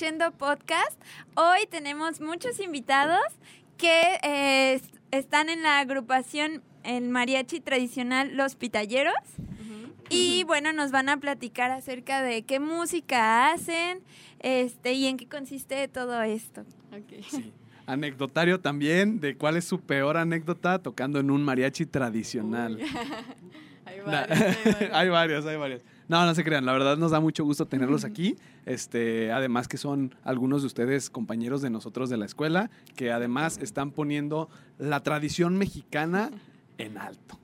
Podcast. Hoy tenemos muchos invitados que eh, est- están en la agrupación el mariachi tradicional Los Pitalleros. Y bueno, nos van a platicar acerca de qué música hacen este, y en qué consiste todo esto. Sí. Anecdotario también de cuál es su peor anécdota tocando en un mariachi tradicional. Hay varios, hay varios. hay varias, hay varias. No, no se crean, la verdad nos da mucho gusto tenerlos aquí. Este, además que son algunos de ustedes compañeros de nosotros de la escuela, que además están poniendo la tradición mexicana en alto.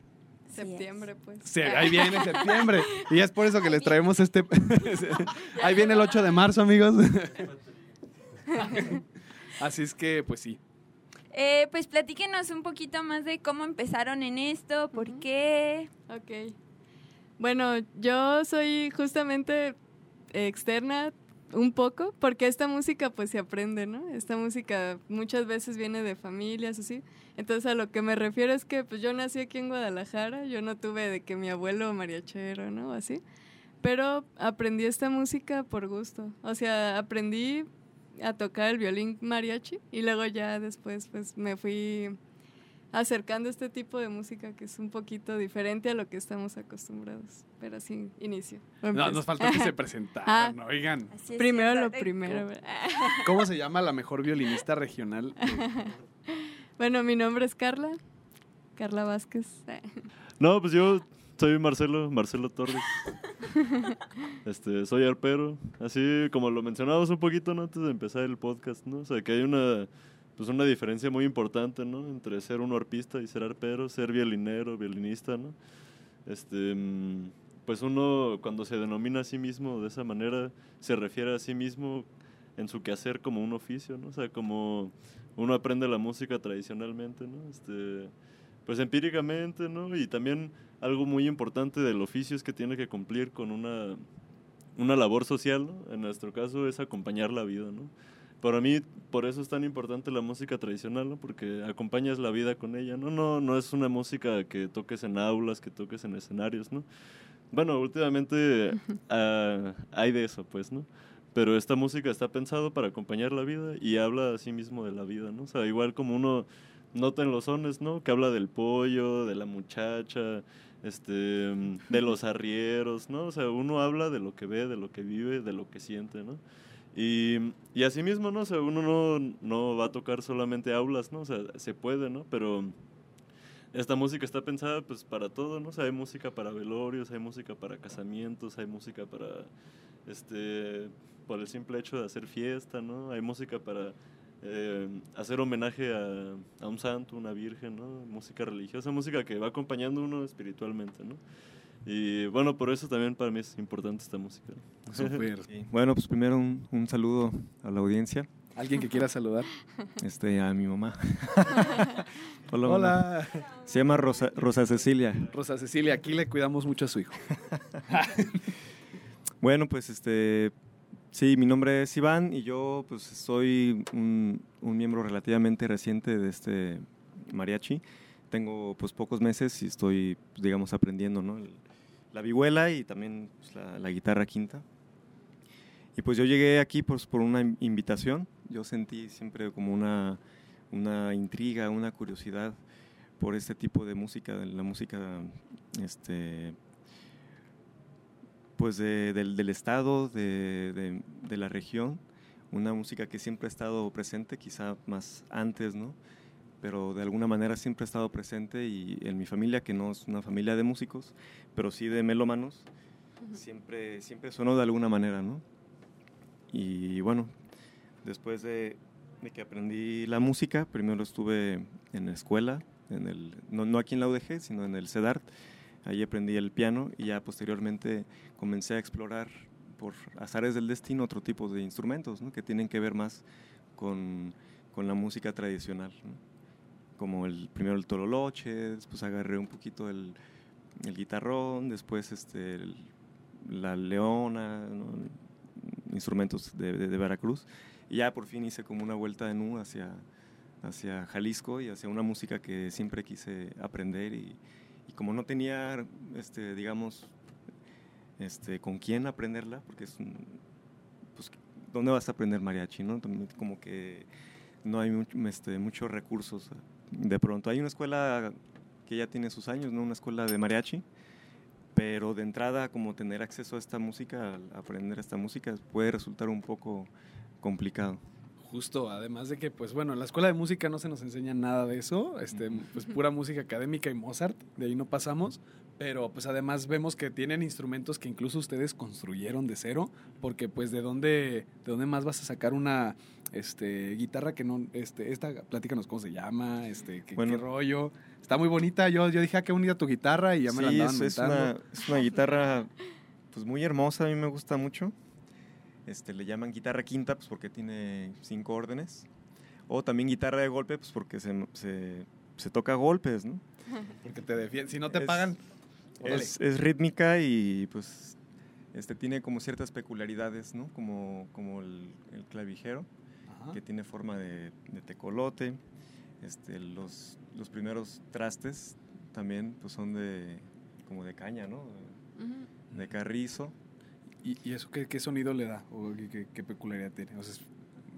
Septiembre, pues. Sí, ahí viene septiembre. Y es por eso que les traemos este. ahí viene el 8 de marzo, amigos. Así es que, pues sí. Eh, pues platíquenos un poquito más de cómo empezaron en esto, por qué. Ok. Bueno, yo soy justamente externa un poco, porque esta música pues se aprende, ¿no? Esta música muchas veces viene de familias, así. Entonces a lo que me refiero es que pues yo nací aquí en Guadalajara, yo no tuve de que mi abuelo mariachero, ¿no? Así. Pero aprendí esta música por gusto. O sea, aprendí a tocar el violín mariachi y luego ya después pues me fui acercando este tipo de música que es un poquito diferente a lo que estamos acostumbrados. Pero sí, inicio. No, empiezo. nos faltó que se presentaran, Ah. oigan. Así es Primero lo primero. ¿verdad? ¿Cómo se llama la mejor violinista regional? Bueno, mi nombre es Carla, Carla Vázquez. No, pues yo soy Marcelo, Marcelo Torres. Este, soy arpero, así como lo mencionábamos un poquito ¿no? antes de empezar el podcast, ¿no? O sea, que hay una pues una diferencia muy importante, ¿no? Entre ser un arpista y ser arpero, ser violinero, violinista, ¿no? Este, mm, pues uno cuando se denomina a sí mismo de esa manera se refiere a sí mismo en su quehacer como un oficio, ¿no? O sea, como uno aprende la música tradicionalmente, ¿no? Este, pues empíricamente, ¿no? Y también algo muy importante del oficio es que tiene que cumplir con una, una labor social, ¿no? En nuestro caso es acompañar la vida, ¿no? Para mí, por eso es tan importante la música tradicional, ¿no? Porque acompañas la vida con ella, ¿no? No, no es una música que toques en aulas, que toques en escenarios, ¿no? Bueno, últimamente ah, hay de eso, pues, ¿no? Pero esta música está pensado para acompañar la vida y habla a sí mismo de la vida, ¿no? O sea, igual como uno nota en los sones, ¿no? Que habla del pollo, de la muchacha, este, de los arrieros, ¿no? O sea, uno habla de lo que ve, de lo que vive, de lo que siente, ¿no? Y, y así mismo, ¿no? O uno no, va a tocar solamente aulas, ¿no? O sea, se puede, ¿no? Pero esta música está pensada pues para todo, ¿no? O hay música para velorios, hay música para casamientos, hay música para, este, por el simple hecho de hacer fiesta, ¿no? Hay música para eh, hacer homenaje a, a un santo, una virgen, ¿no? Música religiosa, música que va acompañando uno espiritualmente, ¿no? Y bueno, por eso también para mí es importante esta música. Sí. Bueno, pues primero un, un saludo a la audiencia, ¿Alguien que quiera saludar? este, a mi mamá. Hola. mamá. Se llama Rosa, Rosa Cecilia. Rosa Cecilia, aquí le cuidamos mucho a su hijo. Bueno, pues este, sí, mi nombre es Iván y yo pues soy un, un miembro relativamente reciente de este mariachi. Tengo pues pocos meses y estoy, pues, digamos, aprendiendo, ¿no? El- la vihuela y también pues, la, guitarra quinta. Y pues yo llegué aquí pues, por una in- invitación. Yo sentí siempre como una, una intriga, una curiosidad por este tipo de música, la música este, pues de- del, del estado, de, de- de la región, una música que siempre ha estado presente, quizá más antes, ¿no? Pero de alguna manera siempre ha estado presente y en mi familia, que no es una familia de músicos, pero sí de melómanos, siempre, siempre sonó de alguna manera, ¿no? Y bueno, después de, de que aprendí la música, primero estuve en la escuela, en el, no, no aquí en la UDG, sino en el CEDART. Ahí aprendí el piano y ya posteriormente comencé a explorar por azares del destino otro tipo de instrumentos ¿no? que tienen que ver más con, con la música tradicional. ¿no? Como el primero el tololoche, después agarré un poquito el, el guitarrón, después este, la leona, instrumentos de, de- Veracruz. Y ya por fin hice como una vuelta de nu hacia, hacia Jalisco y hacia una música que siempre quise aprender y, como no tenía, este, digamos, este, con quién aprenderla, porque es pues, ¿dónde vas a aprender mariachi? ¿no? Como que no hay este, muchos recursos. De pronto hay una escuela que ya tiene sus años, ¿no? Una escuela de mariachi, pero de entrada como tener acceso a esta música, aprender esta música, puede resultar un poco complicado. Justo, además de que, pues bueno, en la escuela de música no se nos enseña nada de eso, este, pues pura música académica y Mozart, de ahí no pasamos, pero pues además vemos que tienen instrumentos que incluso ustedes construyeron de cero, porque pues de dónde, de dónde más vas a sacar una este, guitarra que no, este, esta, platícanos cómo se llama, este, qué, Bueno. qué rollo, está muy bonita, yo, yo dije, ah, qué bonita tu guitarra y ya me la Sí, andaban es, es una, es una guitarra pues muy hermosa, a mí me gusta mucho. Este, le llaman guitarra quinta pues porque tiene cinco órdenes. O también guitarra de golpe pues porque se, se, se toca a golpes, ¿no? porque te defienden, si no te es- pagan. Es, es rítmica y pues este, tiene como ciertas peculiaridades, ¿no? Como, como el, el clavijero, Ajá. que tiene forma de, de tecolote. Este, los, los primeros trastes también pues son de como de caña, ¿no? De carrizo. ¿Y, y eso qué, qué sonido le da? ¿O qué, qué- qué peculiaridad tiene? O sea, es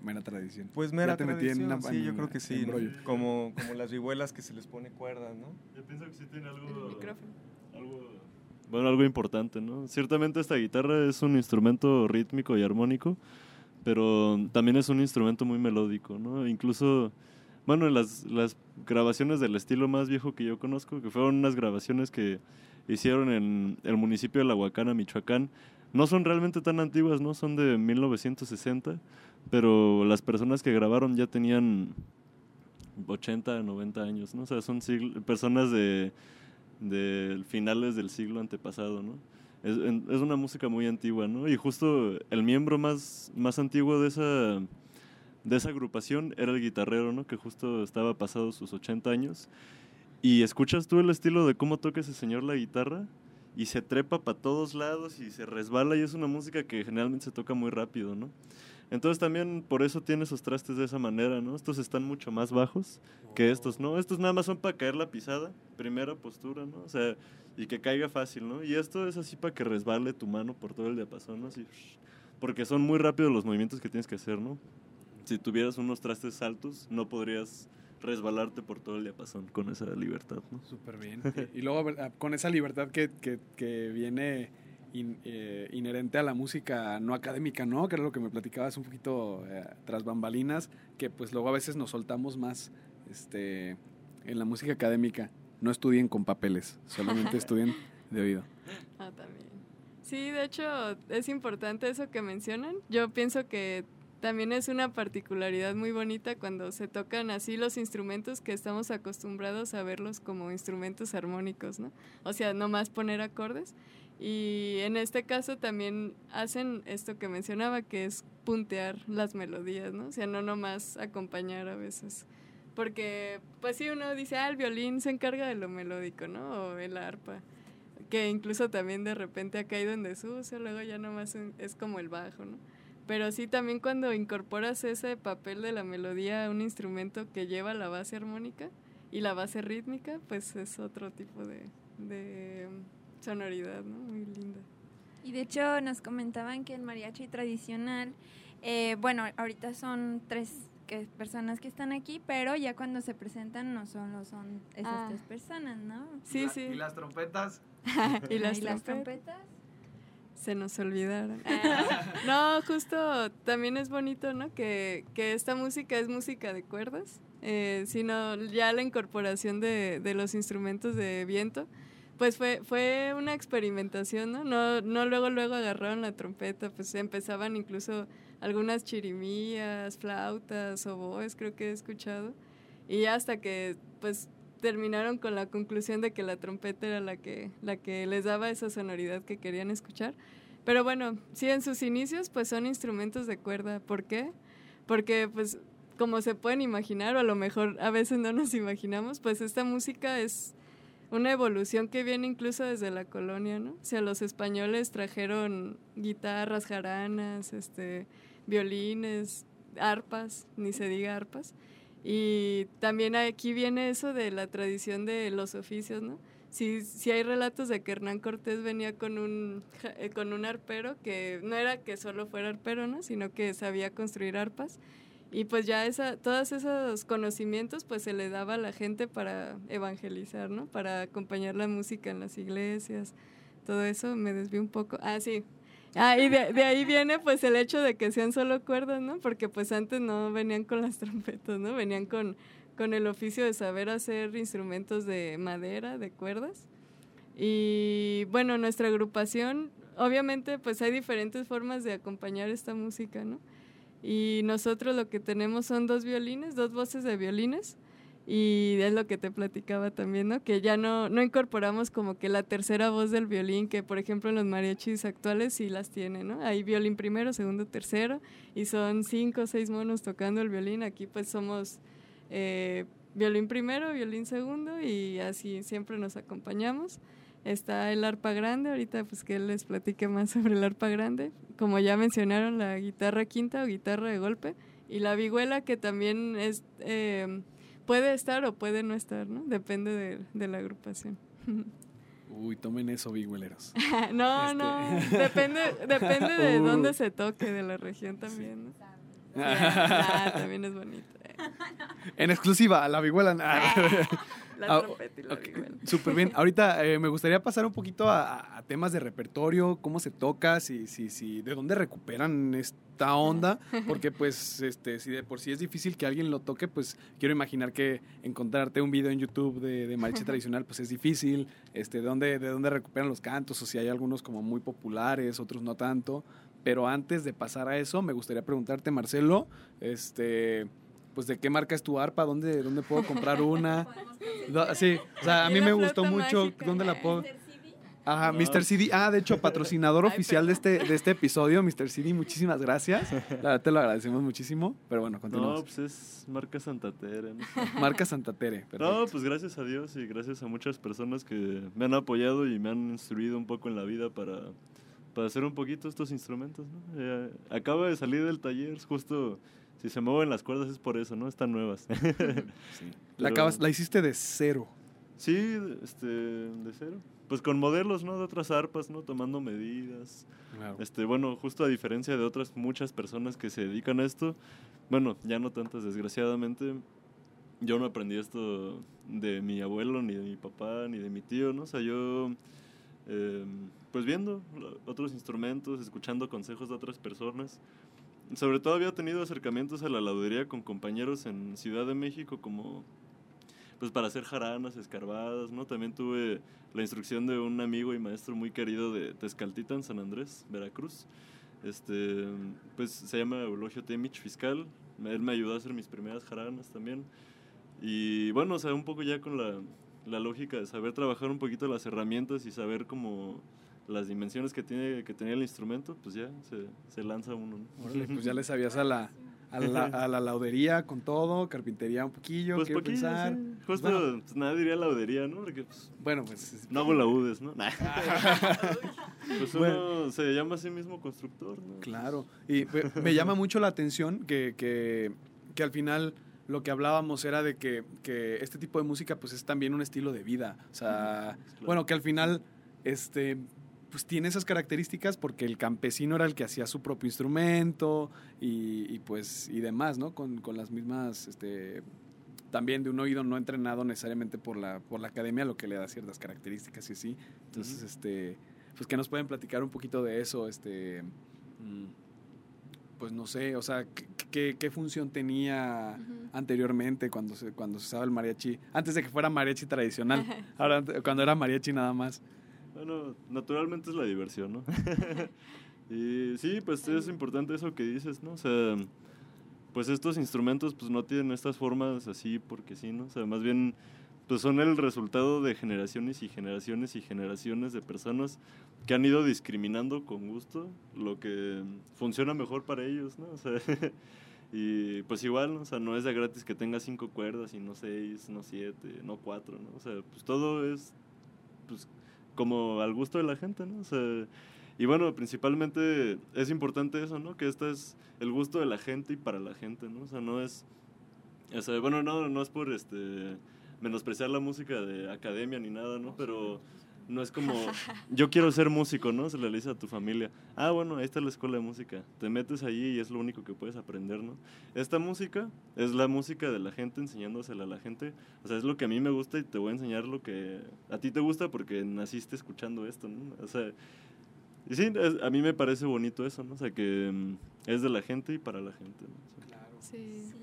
mera tradición. Pues mera te metí en tradición, una- sí, en- yo creo que sí. ¿no? Como, como las vihuelas que se les pone cuerdas, ¿no? Yo pienso que sí tiene El algo, micrófono. algo- Bueno, algo importante, ¿no? Ciertamente esta guitarra es un instrumento rítmico y armónico, pero también es un instrumento muy melódico, ¿no? Incluso, bueno, en las, las grabaciones del estilo más viejo que yo conozco, que fueron unas grabaciones que hicieron en el municipio de La Huacana, Michoacán, no son realmente tan antiguas, ¿no? Son de 1960, pero las personas que grabaron ya tenían 80, 90 años, ¿no? O sea, son personas de, finales del siglo antepasado, ¿no? Es una música muy antigua, ¿no? Y justo el miembro más, más antiguo de esa, de esa agrupación era el guitarrero, ¿no? Que justo estaba pasado sus 80 años. Y escuchas tú el estilo de cómo toca ese señor la guitarra y se trepa para todos lados y se resbala y es una música que generalmente se toca muy rápido, ¿no? Entonces también por eso tiene esos trastes de esa manera, ¿no? Estos están mucho más bajos que estos, ¿no? Estos nada más son para caer la pisada, primera postura, ¿no? O sea, y que caiga fácil, ¿no? Y esto es así para que resbale tu mano por todo el diapasón, ¿no? Así, porque son muy rápidos los movimientos que tienes que hacer, ¿no? Si tuvieras unos trastes altos, no podrías resbalarte por todo el diapasón con esa libertad, ¿no? Súper bien. Y, luego a ver, a- con esa libertad que, que- que viene in- eh, inherente a la música no académica, ¿no? Que era lo que me platicabas un poquito eh, tras bambalinas, que pues luego a veces nos soltamos más este, en la música académica. No estudien con papeles, solamente estudien de oído. Ah, también. Sí, de hecho, es importante eso que mencionan. Yo pienso que también es una particularidad muy bonita cuando se tocan así los instrumentos que estamos acostumbrados a verlos como instrumentos armónicos, ¿no? O sea, no más poner acordes. Y en este caso también hacen esto que mencionaba, que es puntear las melodías, ¿no? O sea, no nomás acompañar a veces. Porque, pues sí, uno dice, ah, el violín se encarga de lo melódico, ¿no? O el arpa que incluso también de repente ha caído en desuso, luego ya nomás es como el bajo, ¿no? Pero sí también cuando incorporas ese papel de la melodía a un instrumento que lleva la base armónica y la base rítmica, pues es otro tipo de, de sonoridad, ¿no? Muy linda. Y de hecho nos comentaban que el mariachi tradicional, eh, bueno, ahorita son tres que, personas que están aquí, pero ya cuando se presentan no solo son esas Ah. tres personas, ¿no? Sí, sí. ¿Y las trompetas? y las, ¿Y las trompetas. Se nos olvidaron. no, justo también es bonito, ¿no? Que, que esta música es música de cuerdas, eh, sino ya la incorporación de, de los instrumentos de viento, pues fue, fue una experimentación, ¿no? ¿no? No luego, luego agarraron la trompeta, pues empezaban incluso algunas chirimías, flautas, oboes, creo que he escuchado. Y hasta que, pues, terminaron con la conclusión de que la trompeta era la que, la que les daba esa sonoridad que querían escuchar. Pero bueno, sí, en sus inicios, pues son instrumentos de cuerda. ¿Por qué? Porque, pues, como se pueden imaginar, o a lo mejor a veces no nos imaginamos, pues esta música es una evolución que viene incluso desde la colonia, ¿no? O sea, los españoles trajeron guitarras, jaranas, este, violines, arpas, ni se diga arpas. Y también aquí viene eso de la tradición de los oficios, ¿no? Si, si hay relatos de que Hernán Cortés venía con un, eh, con un arpero, que no era que solo fuera arpero, ¿no? Sino que sabía construir arpas y pues ya esa, todos esos conocimientos pues se le daba a la gente para evangelizar, ¿no? Para acompañar la música en las iglesias. Todo eso me desvió un poco. Ah, sí. Ah, y de, de, ahí viene pues el hecho de que sean solo cuerdas, ¿no? Porque pues antes no venían con las trompetas, ¿no? Venían con, con el oficio de saber hacer instrumentos de madera, de cuerdas. Y bueno, nuestra agrupación, obviamente pues hay diferentes formas de acompañar esta música, ¿no? Y nosotros lo que tenemos son dos violines, dos voces de violines. Y es lo que te platicaba también, ¿no? Que ya no, no incorporamos como que la tercera voz del violín, que por ejemplo en los mariachis actuales sí las tiene, ¿no? Hay violín primero, segundo, tercero, y son cinco o seis monos tocando el violín. Aquí pues somos eh, violín primero, violín segundo, y así siempre nos acompañamos. Está el arpa grande, ahorita pues que les platique más sobre el arpa grande. Como ya mencionaron, la guitarra quinta o guitarra de golpe. Y la vihuela que también es, eh, puede estar o puede no estar, ¿no? Depende de, de la agrupación. Uy, tomen eso, bigüeleros. no, este... no, depende, depende de uh. dónde se toque, de la región también, ¿no? ah, también es bonito. Eh. En exclusiva, la vihuela. La trompeta y la okay. Súper bien. Ahorita eh, me gustaría pasar un poquito a, a, temas de repertorio, cómo se toca, si, si, si, de dónde recuperan esta onda, porque pues este, si de por sí es difícil que alguien lo toque, pues quiero imaginar que encontrarte un video en YouTube de, de mariachi tradicional, pues es difícil, este, de dónde, de dónde recuperan los cantos, o si hay algunos como muy populares, otros no tanto. Pero antes de pasar a eso, me gustaría preguntarte, Marcelo, este pues de qué marca es tu arpa, dónde, dónde puedo comprar una. sí, o sea, a mí me gustó mucho dónde la puedo. Ajá, no. Mr. CD. Ah, de hecho, patrocinador oficial de este, de este episodio, Mr. CD, muchísimas gracias. La verdad te lo agradecemos muchísimo. Pero bueno, continuamos. No, pues es marca Santa Tere. ¿no? marca Santa Tere. Perfecto. No, pues gracias a Dios y gracias a muchas personas que me han apoyado y me han instruido un poco en la vida para, para hacer un poquito estos instrumentos. ¿no? Eh, acabo de salir del taller, justo si se mueven las cuerdas es por eso, ¿no? Están nuevas. sí. la, acabas, la hiciste de cero. Sí, este, de cero. Pues con modelos, ¿no? De otras arpas, ¿no? Tomando medidas. Claro. Este, bueno, justo a diferencia de otras muchas personas que se dedican a esto, bueno, ya no tantas desgraciadamente, yo no aprendí esto de mi abuelo, ni de mi papá, ni de mi tío, ¿no? O sea, yo, eh, pues viendo otros instrumentos, escuchando consejos de otras personas, sobre todo había tenido acercamientos a la laudería con compañeros en Ciudad de México como pues para hacer jaranas escarbadas, ¿no? También tuve la instrucción de un amigo y maestro muy querido de Tezcaltita en San Andrés, Veracruz. Este, pues se llama Eulogio Temich Fiscal. Él me ayudó a hacer mis primeras jaranas también. Y bueno, o sea, un poco ya con la, la lógica de saber trabajar un poquito las herramientas y saber cómo las dimensiones que tiene que tenía el instrumento, pues ya se, se lanza uno. ¿no? Órale, pues ya le sabías a la, a la, a la, laudería con todo, carpintería un poquillo, pues quiero poquillo, pensar. Sí. Justo, bueno. pues nada diría laudería, ¿no? Porque pues, bueno, pues no hago laudes, ¿no? pues uno se llama a sí mismo constructor, ¿no? Claro, y me llama mucho la atención que, que, que al final lo que hablábamos era de que, que, este tipo de música pues es también un estilo de vida. O sea, claro. bueno, que al final este pues tiene esas características porque el campesino era el que hacía su propio instrumento y, y pues y demás, ¿no? Con, con, las mismas, este, también de un oído no entrenado necesariamente por la, por la academia, lo que le da ciertas características y así. Entonces, uh -huh. este, pues que nos pueden platicar un poquito de eso, este, pues no sé, o sea, ¿qué, función tenía anteriormente cuando se, cuando se usaba el mariachi? Antes de que fuera mariachi tradicional, ahora cuando era mariachi nada más. Bueno, naturalmente es la diversión, ¿no? y sí, pues es importante eso que dices, ¿no? O sea, pues estos instrumentos pues no tienen estas formas así porque sí, ¿no? O sea, más bien pues son el resultado de generaciones y generaciones y generaciones de personas que han ido discriminando con gusto lo que funciona mejor para ellos, ¿no? O sea, y pues igual, ¿no? o sea, no es de gratis que tenga cinco cuerdas y no seis, no siete, no cuatro, ¿no? O sea, pues todo es pues como al gusto de la gente, ¿no? O sea, y bueno, principalmente es importante eso, ¿no? Que este es el gusto de la gente y para la gente, ¿no? O sea, no es, o sea, bueno, no, no es por este menospreciar la música de academia ni nada, ¿no? Pero no es como, yo quiero ser músico, ¿no? Se le dice a tu familia, ah, bueno, ahí está la escuela de música, te metes allí y es lo único que puedes aprender, ¿no? Esta música es la música de la gente enseñándosela a la gente, o sea, es lo que a mí me gusta y te voy a enseñar lo que a ti te gusta porque naciste escuchando esto, ¿no? O sea, y sí, es- a mí me parece bonito eso, ¿no? O sea, que mm, es de la gente y para la gente, ¿no? O sea, Sí. Sí.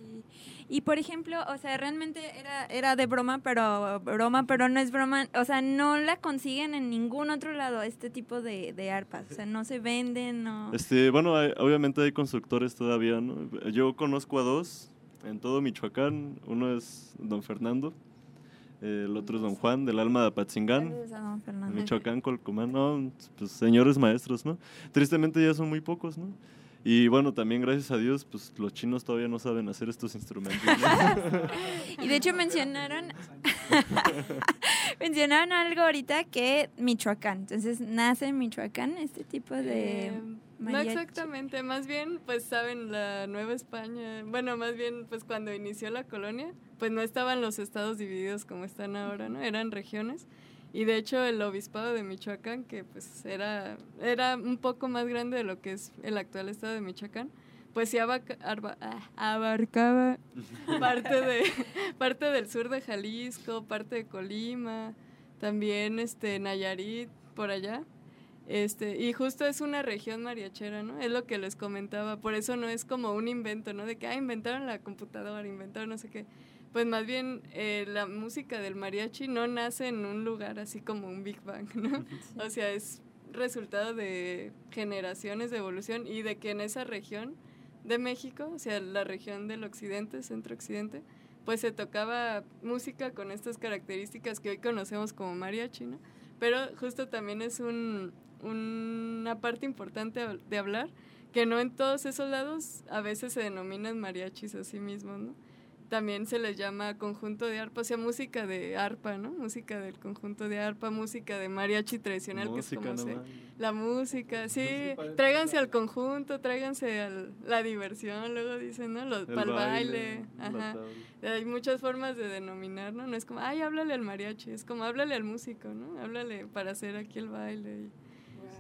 Y por ejemplo, o sea, realmente era, era de broma, pero broma, pero no es broma. O sea, no la consiguen en ningún otro lado este tipo de, de arpas. O sea, no se venden, no. Este, bueno, hay- obviamente hay constructores todavía, ¿no? Yo conozco a dos en todo Michoacán. Uno es don Fernando, eh, el otro es don Juan, del Alma de Apatzingán. Michoacán, Colcomán, no, pues señores maestros, ¿no? Tristemente ya son muy pocos, ¿no? Y bueno, también gracias a Dios, pues los chinos todavía no saben hacer estos instrumentos. ¿no? Y de hecho mencionaron mencionaron algo ahorita que Michoacán. Entonces, nace en Michoacán este tipo de Eh, no exactamente, más bien pues saben la Nueva España, bueno, más bien pues cuando inició la colonia, pues no estaban los estados divididos como están ahora, ¿no? Eran regiones. Y de hecho el obispado de Michoacán, que pues era, era un poco más grande de lo que es el actual estado de Michoacán, pues sí abaca- arba- ah, abarcaba parte, de, parte del sur de Jalisco, parte de Colima, también este Nayarit, por allá. Este, y justo es una región mariachera, ¿no? Es lo que les comentaba, por eso no es como un invento, ¿no? De que, ah, inventaron la computadora, inventaron no sé qué. Pues más bien eh, la música del mariachi no nace en un lugar así como un Big Bang, ¿no? O sea, es resultado de generaciones de evolución y de que en esa región de México, o sea, la región del occidente, centro-occidente, pues se tocaba música con estas características que hoy conocemos como mariachi, ¿no? Pero justo también es un, una parte importante de hablar, que no en todos esos lados a veces se denominan mariachis a sí mismos, ¿no? También se les llama conjunto de arpa, o sea, música de arpa, ¿no? Música del conjunto de arpa, música de mariachi tradicional, que es Música, como no se, la música, sí, tráiganse al conjunto, tráiganse a la diversión, luego dicen, ¿no? Los, El para el baile, la ajá. Hay muchas formas de denominar, ¿no? No es como, ay, háblale al mariachi, es como, háblale al músico, ¿no? Háblale para hacer aquí el baile y,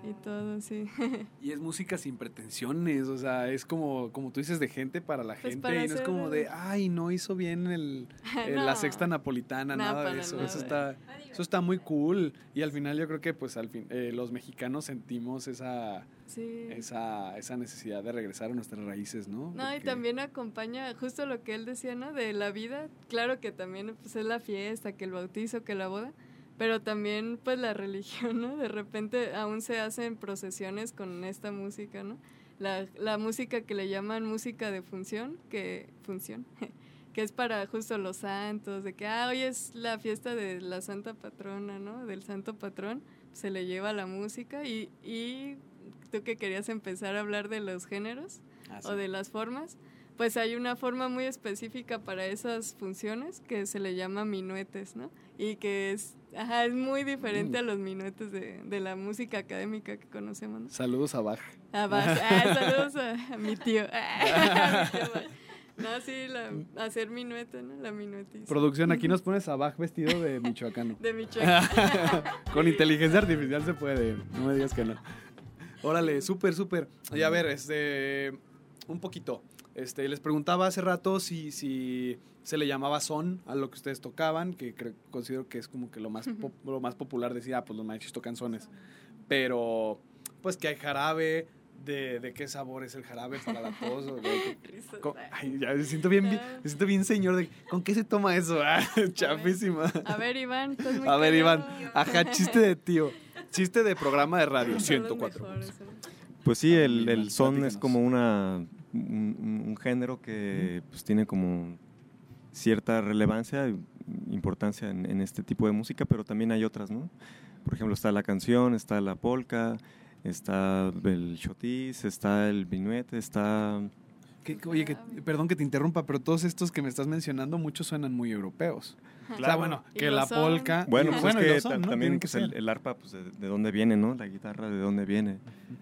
y todo, sí. Y es música sin pretensiones, o sea, es como, como tú dices, de gente para la Pues gente. para y no es como de, ay, no hizo bien el, el- No. la sexta napolitana, No, nada de eso. nada. Eso está, eso está muy cool. Y al final yo creo que pues al fin, eh, los mexicanos sentimos esa, Sí. esa, esa necesidad de regresar a nuestras raíces, ¿no? No, y también acompaña justo lo que él decía, ¿no? De la vida. Claro que también pues, es la fiesta, que el bautizo, que la boda, pero también pues la religión, ¿no? De repente aún se hacen procesiones con esta música, ¿no? La, la música que le llaman música de función, que función, que es para justo los santos, de que ah, hoy es la fiesta de la santa patrona, ¿no? Del santo patrón, se le lleva la música y, y tú que querías empezar a hablar de los géneros Ah, sí. o de las formas, pues hay una forma muy específica para esas funciones que se le llama minuetes, ¿no? Y que es, ajá, es muy diferente a los minuetes de, de la música académica que conocemos, ¿no? Saludos a Bach. Ah, vas- ah, saludos a, a mi tío. A mi tío Bach. No, sí, la, hacer minuete, ¿no? La minuetiza. Producción, aquí nos pones a Bach vestido de michoacano. De Michoacán. Con inteligencia artificial se puede, no me digas que no. Órale, súper, súper. Y a ver, este, un poquito. Este, les preguntaba hace rato si, si se le llamaba son a lo que ustedes tocaban, que creo- considero que es como que lo más, lo más popular decir, ah, pues los mariachis tocan sones. Pero, pues que hay jarabe, de, de qué sabor es el jarabe para la tos. o de- Risas. con- ay, ya me siento bien, bien- me siento bien señor de ¿con qué se toma eso? Ah, chafísima. A ver, Iván, estás muy A ver, Iván, ajá, chiste de tío. Chiste de programa de radio, Son los 104. mejores, ¿eh? Pues sí, el, el son es como una un, género que pues, tiene como cierta relevancia e importancia en, en este tipo de música, pero también hay otras, ¿no? Por ejemplo, está la canción, está la polka, está el chotis, está el vinuete, está... Que- que- oye, que, perdón que te interrumpa, pero todos estos que me estás mencionando, muchos suenan muy europeos. O sea, Claro. bueno, que la son. polka. Bueno, pues bueno, es que también que el, arpa, pues de, de dónde viene, ¿no? La guitarra, de dónde viene.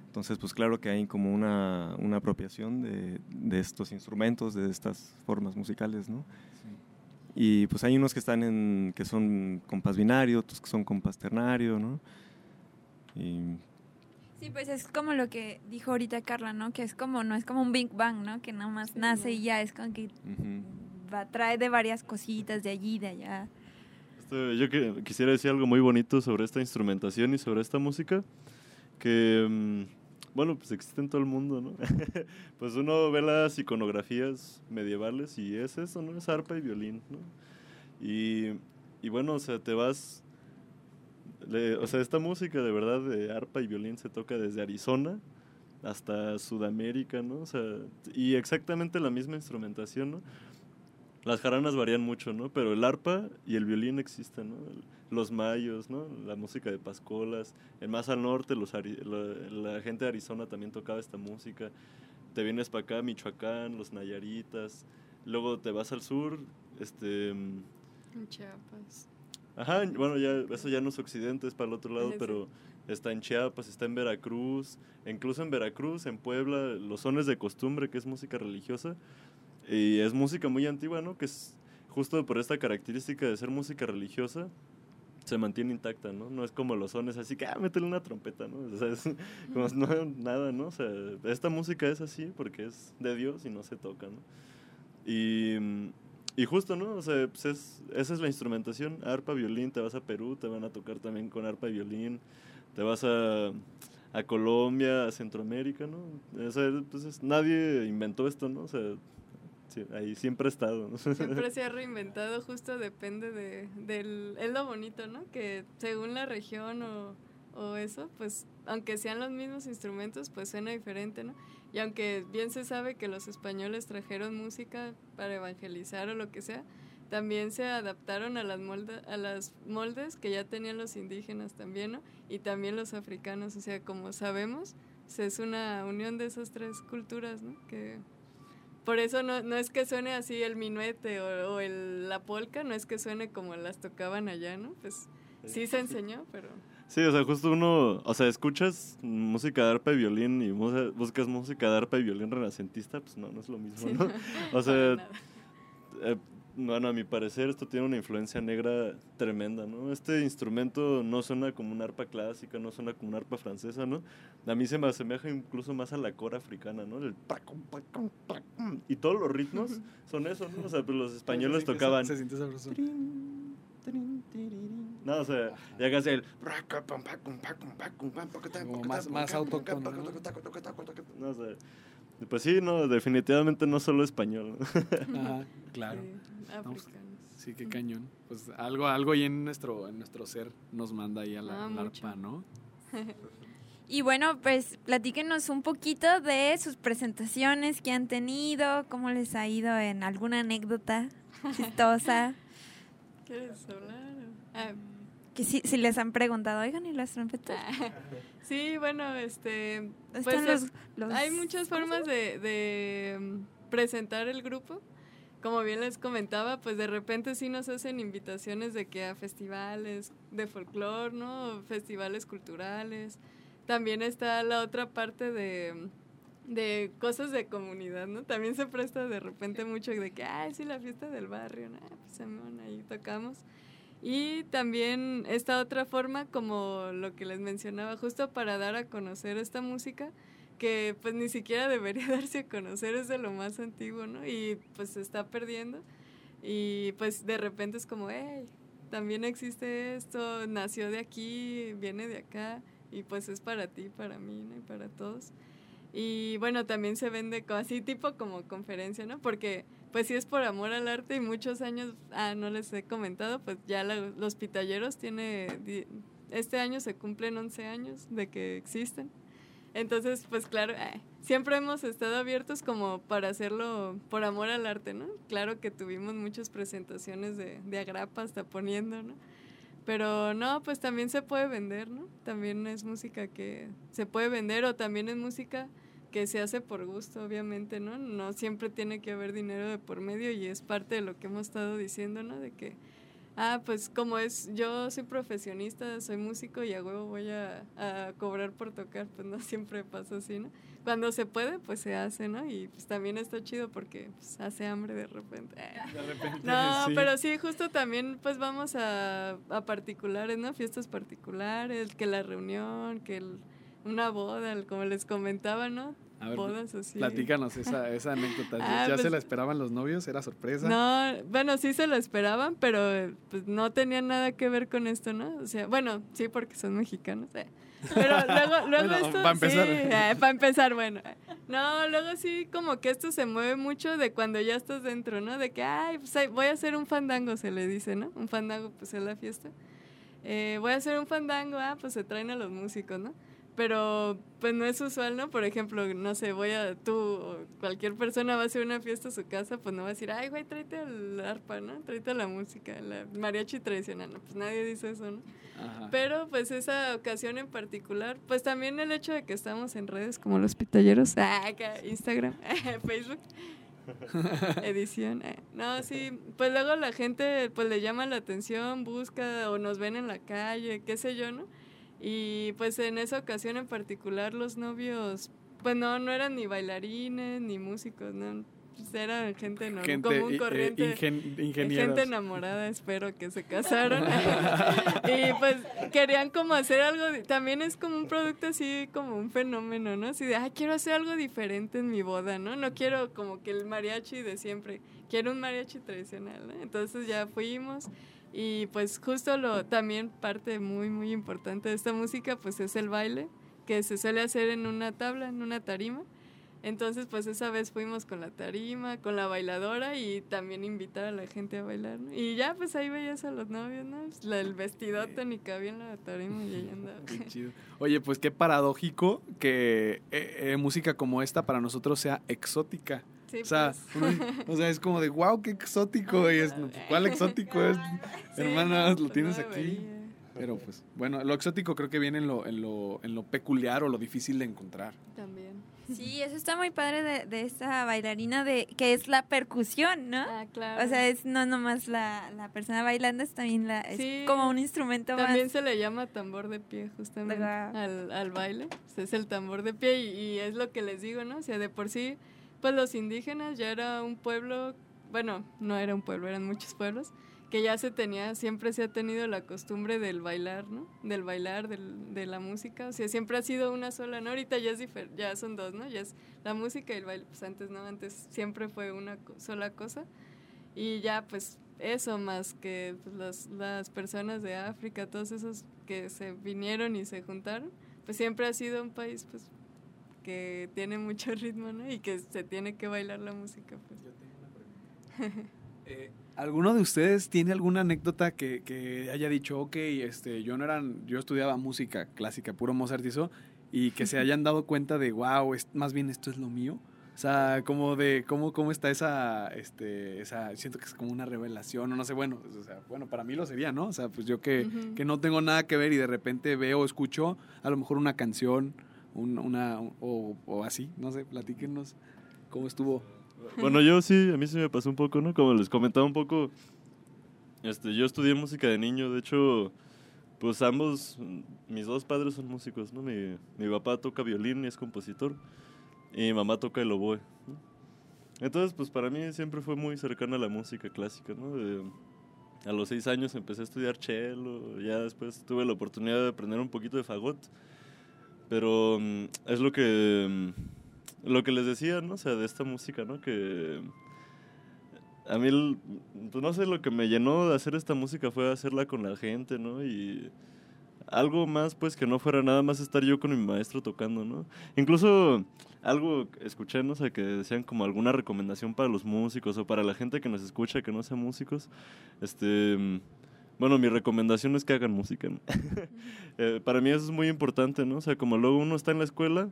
Entonces, pues claro que hay como una, una apropiación de, de estos instrumentos, de estas formas musicales, ¿no? Y pues hay unos que están en, que son compás binario, otros que son compás ternario, ¿no? Y Sí, pues es como lo que dijo ahorita Carla, ¿no? Que es como, no es como un Big Bang, ¿no? Que nada más Sí, nace no. y ya es como que ujú. va, trae de varias cositas de allí, de allá. Este, yo que, quisiera decir algo muy bonito sobre esta instrumentación y sobre esta música, que, mm, bueno, pues existe en todo el mundo, ¿no? pues uno ve las iconografías medievales y es eso, ¿no? Es arpa y violín, ¿no? Y, y bueno, o sea, te vas... le- o sea, esta música de verdad de arpa y violín se toca desde Arizona hasta Sudamérica, ¿no? O sea, y exactamente la misma instrumentación, ¿no? Las jaranas varían mucho, ¿no? Pero el arpa y el violín existen, ¿no? Los mayos, ¿no? La música de Pascolas. En más al norte, los la, la gente de Arizona también tocaba esta música. Te vienes para acá, Michoacán, los Nayaritas. Luego te vas al sur, este... Chiapas. Ajá, bueno, ya, eso ya no es occidente, es para el otro lado, Sí. pero está en Chiapas, está en Veracruz, incluso en Veracruz, en Puebla, los sones de costumbre, que es música religiosa, y es música muy antigua, ¿no? Que es justo por esta característica de ser música religiosa, se mantiene intacta, ¿no? No es como los sones así que, ah, métele una trompeta, ¿no? O sea, es como no, nada, ¿no? O sea, esta música es así porque es de Dios y no se toca, ¿no? Y, y justo, ¿no? O sea, pues es, esa es la instrumentación, arpa, violín, te vas a Perú, te van a tocar también con arpa y violín, te vas a, a Colombia, a Centroamérica, ¿no? O sea, pues es- nadie inventó esto, ¿no? O sea, sí, ahí siempre ha estado, ¿no? Siempre se ha reinventado, justo depende de, del... Es lo bonito, ¿no? Que según la región o, o eso, pues aunque sean los mismos instrumentos, pues suena diferente, ¿no? Y aunque bien se sabe que los españoles trajeron música para evangelizar o lo que sea, también se adaptaron a las, molde, a las moldes que ya tenían los indígenas también, ¿no? Y también los africanos, o sea, como sabemos, pues, es una unión de esas tres culturas, ¿no? Que por eso no, no es que suene así el minuete o, o el, la polca, no es que suene como las tocaban allá, ¿no? Pues sí se enseñó, pero... Sí, o sea, justo uno, o sea, escuchas música de arpa y violín y buscas música de arpa y violín renacentista, pues no, no es lo mismo, ¿no? O sea, eh, bueno, a mi parecer esto tiene una influencia negra tremenda, ¿no? Este instrumento no suena como una arpa clásica, no suena como una arpa francesa, ¿no? A mí se me asemeja incluso más a la cora africana, ¿no? El pracum, pracum, pracum. y todos los ritmos son eso, ¿no? O sea, pues los españoles tocaban Se, siente sabroso. No, o sea, ya casi el Como más- más autóctono, No, sea, pues sí, no, definitivamente no solo español. Ajá, claro. Sí, africanos. Sí, qué cañón. Pues algo, algo ahí en nuestro, en nuestro ser nos manda ahí a la, Ah, arpa, ¿no? Y bueno, pues platíquenos un poquito de sus presentaciones que han tenido, cómo les ha ido en alguna anécdota chistosa. ¿Quieres hablar? Ah, Que si, si les han preguntado, oigan, ¿y las trompetas? sí, bueno, este... ¿Están Pues los, hay muchas ¿cómo se formas de, de, mm, presentar el grupo. Como bien les comentaba, pues de repente sí nos hacen invitaciones de que a festivales de folclore, ¿no? Festivales culturales. También está la otra parte de, de cosas de comunidad, ¿no? También se presta de repente mucho de que, ay, sí, la fiesta del barrio, ¿no? Pues Simón, ahí tocamos. Y también esta otra forma, como lo que les mencionaba, justo para dar a conocer esta música, que pues ni siquiera debería darse a conocer, es de lo más antiguo, ¿no? Y pues se está perdiendo. Y pues de repente es como, hey, también existe esto, nació de aquí, viene de acá, y pues es para ti, para mí, ¿no? Y para todos. Y bueno, también se vende así tipo como conferencia, ¿no? Porque pues sí es por amor al arte y muchos años, ah, no les he comentado, pues ya los pitalleros tiene, este año se cumplen 11 años de que existen. Entonces, pues claro, eh, siempre hemos estado abiertos como para hacerlo por amor al arte, ¿no? Claro que tuvimos muchas presentaciones de, de agrapa hasta poniendo, ¿no? Pero no, pues también se puede vender, ¿no? También es música que se puede vender o también es música que se hace por gusto, obviamente, ¿no? No siempre tiene que haber dinero de por medio y es parte de lo que hemos estado diciendo, ¿no? De que, ah, pues como es, yo soy profesionista, soy músico y a huevo voy a, a cobrar por tocar, pues no siempre pasa así, ¿no? Cuando se puede, pues se hace, ¿no? Y pues también está chido porque pues, hace hambre de repente. De repente. No, sí. pero sí, justo también pues vamos a, a particulares, ¿no? Fiestas particulares, que la reunión, que el- una boda, como les comentaba, ¿no? A ver, Bodas así. Platícanos esa, esa anécdota. Ah, ¿Ya pues- se la esperaban los novios? ¿Era sorpresa? No, bueno, sí se lo esperaban, pero pues no tenía nada que ver con esto, ¿no? O sea, bueno, sí, porque son mexicanos. eh. Pero luego, luego Bueno, esto. pa' empezar. Sí, eh, para empezar, bueno. No, luego sí, como que esto se mueve mucho de cuando ya estás dentro, ¿no? De que, ay, pues voy a hacer un fandango, se le dice, ¿no? Un fandango, pues es la fiesta. Eh, voy a hacer un fandango, ah, pues se traen a los músicos, ¿no? Pero pues no es usual, ¿no? Por ejemplo, no sé, voy a, tú o cualquier persona va a hacer una fiesta a su casa, pues no va a decir, ay, güey, tráete el arpa, ¿no? Tráete la música, la mariachi tradicional, ¿no? Pues nadie dice eso, ¿no? Ajá. Pero pues esa ocasión en particular, pues también el hecho de que estamos en redes como los pitalleros, ah, acá, Instagram, Facebook, edición. eh. No, sí, pues luego la gente pues le llama la atención, busca o nos ven en la calle, qué sé yo, ¿no? Y pues en esa ocasión en particular los novios, pues no, no eran ni bailarines ni músicos, ¿no? Pues eran gente, no, Gente, común, i- eh, corriente. ingen- ingenieros. Gente enamorada, espero que se casaron. y pues querían como hacer algo, también es como un producto así, como un fenómeno, ¿no? Así de, ah, quiero hacer algo diferente en mi boda, ¿no? No quiero como que el mariachi de siempre, quiero un mariachi tradicional, ¿no? Entonces ya fuimos y pues justo lo, también parte muy, muy importante de esta música, pues es el baile, que se suele hacer en una tabla, en una tarima. Entonces, pues esa vez fuimos con la tarima, con la bailadora y también invitar a la gente a bailar, ¿no? Y ya, pues ahí veías a los novios, ¿no? Pues, la- el vestidote ni cabía en la tarima y ahí andaba. Qué chido. Oye, pues qué paradójico que eh, eh, música como esta para nosotros sea exótica. Sí, O sea, pues. uno- o sea, es como de, wow, qué exótico. Y es, ¿cuál exótico es? Sí, Hermana, lo pues, tienes no aquí. Pero pues, bueno, lo exótico creo que viene en lo, en lo, en lo peculiar o lo difícil de encontrar. También. Sí, eso está muy padre de, de esta bailarina de que es la percusión, ¿no? Ah, claro. O sea, es no nomás la, la persona bailando, es también la, es Sí. como un instrumento También más. se le llama tambor de pie justamente al, al baile. O sea, es el tambor de pie y, y es lo que les digo, ¿no? O sea, de por sí, pues los indígenas ya era un pueblo, bueno, no era un pueblo, eran muchos pueblos, que ya se tenía, siempre se ha tenido la costumbre del bailar, ¿no? Del bailar, del, de la música. O sea, siempre ha sido una sola, ¿no? Ahorita ya, es ya son dos, ¿no? Ya es la música y el baile. Pues antes no, antes siempre fue una sola cosa. Y ya, pues eso más que pues, las, las personas de África, todos esos que se vinieron y se juntaron, pues siempre ha sido un país pues que tiene mucho ritmo, ¿no? Y que se tiene que bailar la música, pues. Eh, ¿Alguno de ustedes tiene alguna anécdota que, que haya dicho, ok, este, yo no eran, yo estudiaba música clásica, puro Mozart y eso, y que se hayan dado cuenta de, wow, es, más bien esto es lo mío? O sea, como de, ¿cómo, cómo está esa, este, esa, siento que es como una revelación, o no sé, bueno, o sea, bueno, para mí lo sería, ¿no? O sea, pues yo que, Ujú. que no tengo nada que ver y de repente veo o escucho a lo mejor una canción, un- una, o, o así, no sé, platíquenos cómo estuvo. Bueno, yo sí, a mí sí me pasó un poco, ¿no? Como les comentaba un poco, este, yo estudié música de niño, de hecho, pues ambos, mis dos padres son músicos, ¿no? Mi, mi papá toca violín y es compositor, y mi mamá toca el oboe, ¿no? Entonces, pues para mí siempre fue muy cercana a la música clásica, ¿no? De- a los seis años empecé a estudiar cello, ya después tuve la oportunidad de aprender un poquito de fagot, pero mm, es lo que... mm, lo que les decía, ¿no? O sea, de esta música, ¿no? Que a mí, pues no sé, lo que me llenó de hacer esta música fue hacerla con la gente, ¿no? Y algo más, pues, que no fuera nada más estar yo con mi maestro tocando, ¿no? Incluso algo escuché, ¿no? O que decían como alguna recomendación para los músicos o para la gente que nos escucha que no sea músicos. Este, bueno, mi recomendación es que hagan música. ¿no? Eh, para mí eso es muy importante, ¿no? O sea, como luego uno está en la escuela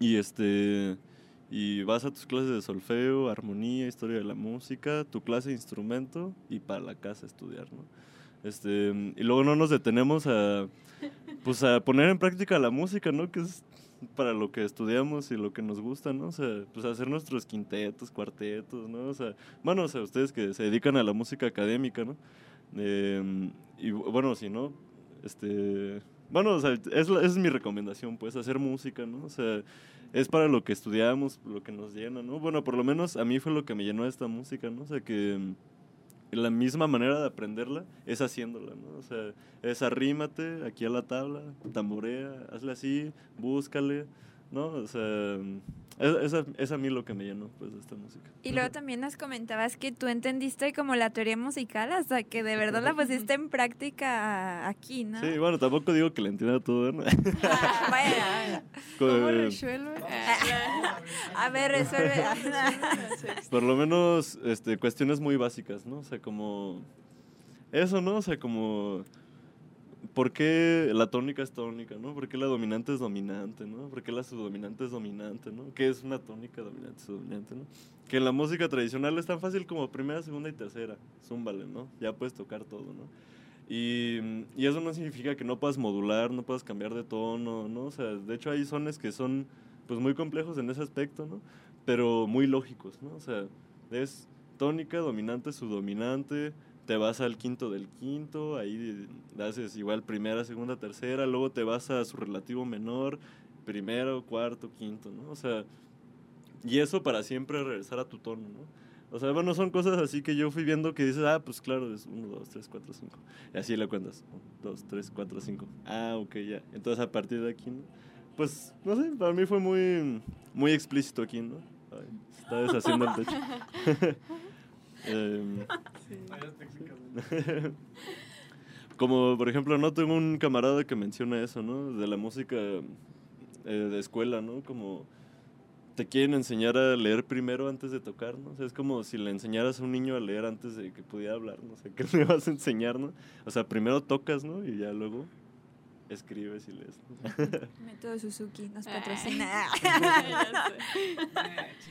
y este y vas a tus clases de solfeo, armonía, historia de la música, tu clase de instrumento y para la casa estudiar, ¿no? Este, y luego no nos detenemos a pues a poner en práctica la música, ¿no? Que es para lo que estudiamos y lo que nos gusta, ¿no? O sea, pues hacer nuestros quintetos, cuartetos, ¿no? O sea, bueno, o sea, ustedes que se dedican a la música académica, ¿no? Eh, y bueno, si no, este, bueno, es, es mi recomendación, pues, hacer música, ¿no? O sea, es para lo que estudiamos, lo que nos llena, ¿no? Bueno, por lo menos a mí fue lo que me llenó esta música, ¿no? O sea, que la misma manera de aprenderla es haciéndola, ¿no? O sea, es arrímate aquí a la tabla, tamborea, hazle así, búscale, ¿no? O sea, es, es, a, mí lo que me llenó pues, de esta música. Y luego también nos comentabas que tú entendiste como la teoría musical hasta que de verdad la pusiste en práctica aquí, ¿no? Sí, bueno, tampoco digo que la entienda todo, ¿no? Ah, ¿Cómo resuelve? a ver, resuelve. Por lo menos este, cuestiones muy básicas, ¿no? O sea, como... Eso, ¿no? O sea, como ¿por qué la tónica es tónica, no? ¿Por qué la dominante es dominante, no? ¿Por qué la subdominante es dominante, no? ¿Qué es una tónica dominante, subdominante, no? Que en la música tradicional es tan fácil como primera, segunda y tercera. Zúmbale, ¿no? Ya puedes tocar todo, ¿no? Y, y, eso no significa que no puedas modular, no puedas cambiar de tono, ¿no? O sea, de hecho hay sones que son pues muy complejos en ese aspecto, ¿no? Pero muy lógicos, ¿no? O sea, es tónica, dominante, subdominante, te vas al quinto del quinto, ahí haces igual primera, segunda, tercera, luego te vas a su relativo menor, primero, cuarto, quinto, ¿no? O sea, y eso para siempre regresar a tu tono, ¿no? O sea, bueno, son cosas así que yo fui viendo que dices, ah, pues claro, es 1, 2, 3, 4, 5. Y así le cuentas, 1, 2, 3, 4, 5. Ah, ok, ya. Entonces a partir de aquí, ¿no? Pues, no sé, para mí fue muy, muy explícito aquí, ¿no? Ay, se está deshaciendo el techo. Em, como por ejemplo, no tengo un camarada que menciona eso, ¿no? De la música eh, de escuela, ¿no? Como te quieren enseñar a leer primero antes de tocar, ¿no? O sea, es como si le enseñaras a un niño a leer antes de que pudiera hablar, no sé, ¿qué le vas a enseñar, no? O sea, primero tocas, ¿no? Y ya luego escribes y lees. Método Suzuki nos patrocina.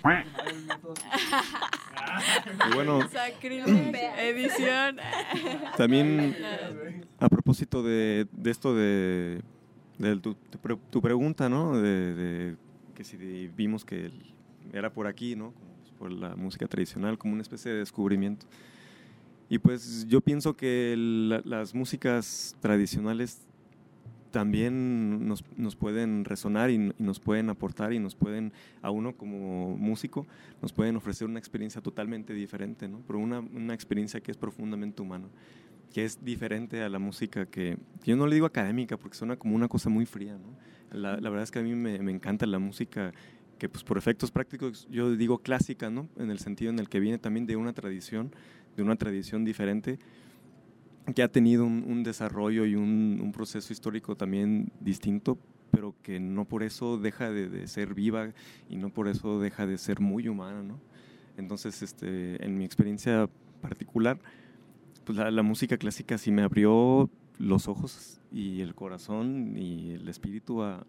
y bueno, edición. También a propósito de, de esto de, de tu, tu, pregunta, ¿no? De, de, que si vimos que era por aquí, ¿no? por la música tradicional, como una especie de descubrimiento. Y pues yo pienso que las músicas tradicionales también nos, nos pueden resonar y, nos pueden aportar y nos pueden, a uno como músico, nos pueden ofrecer una experiencia totalmente diferente, ¿no? Pero una, una experiencia que es profundamente humana, que es diferente a la música que, yo no le digo académica porque suena como una cosa muy fría, ¿no? La, la verdad es que a mí me, me encanta la música que pues por efectos prácticos yo digo clásica, ¿no? En el sentido en el que viene también de una tradición, de una tradición diferente, que ha tenido un, desarrollo y un, proceso histórico también distinto, pero que no por eso deja de, ser viva y no por eso deja de ser muy humana, ¿no? Entonces, este, en mi experiencia particular, pues la, música clásica sí me abrió los ojos y el corazón y el espíritu a,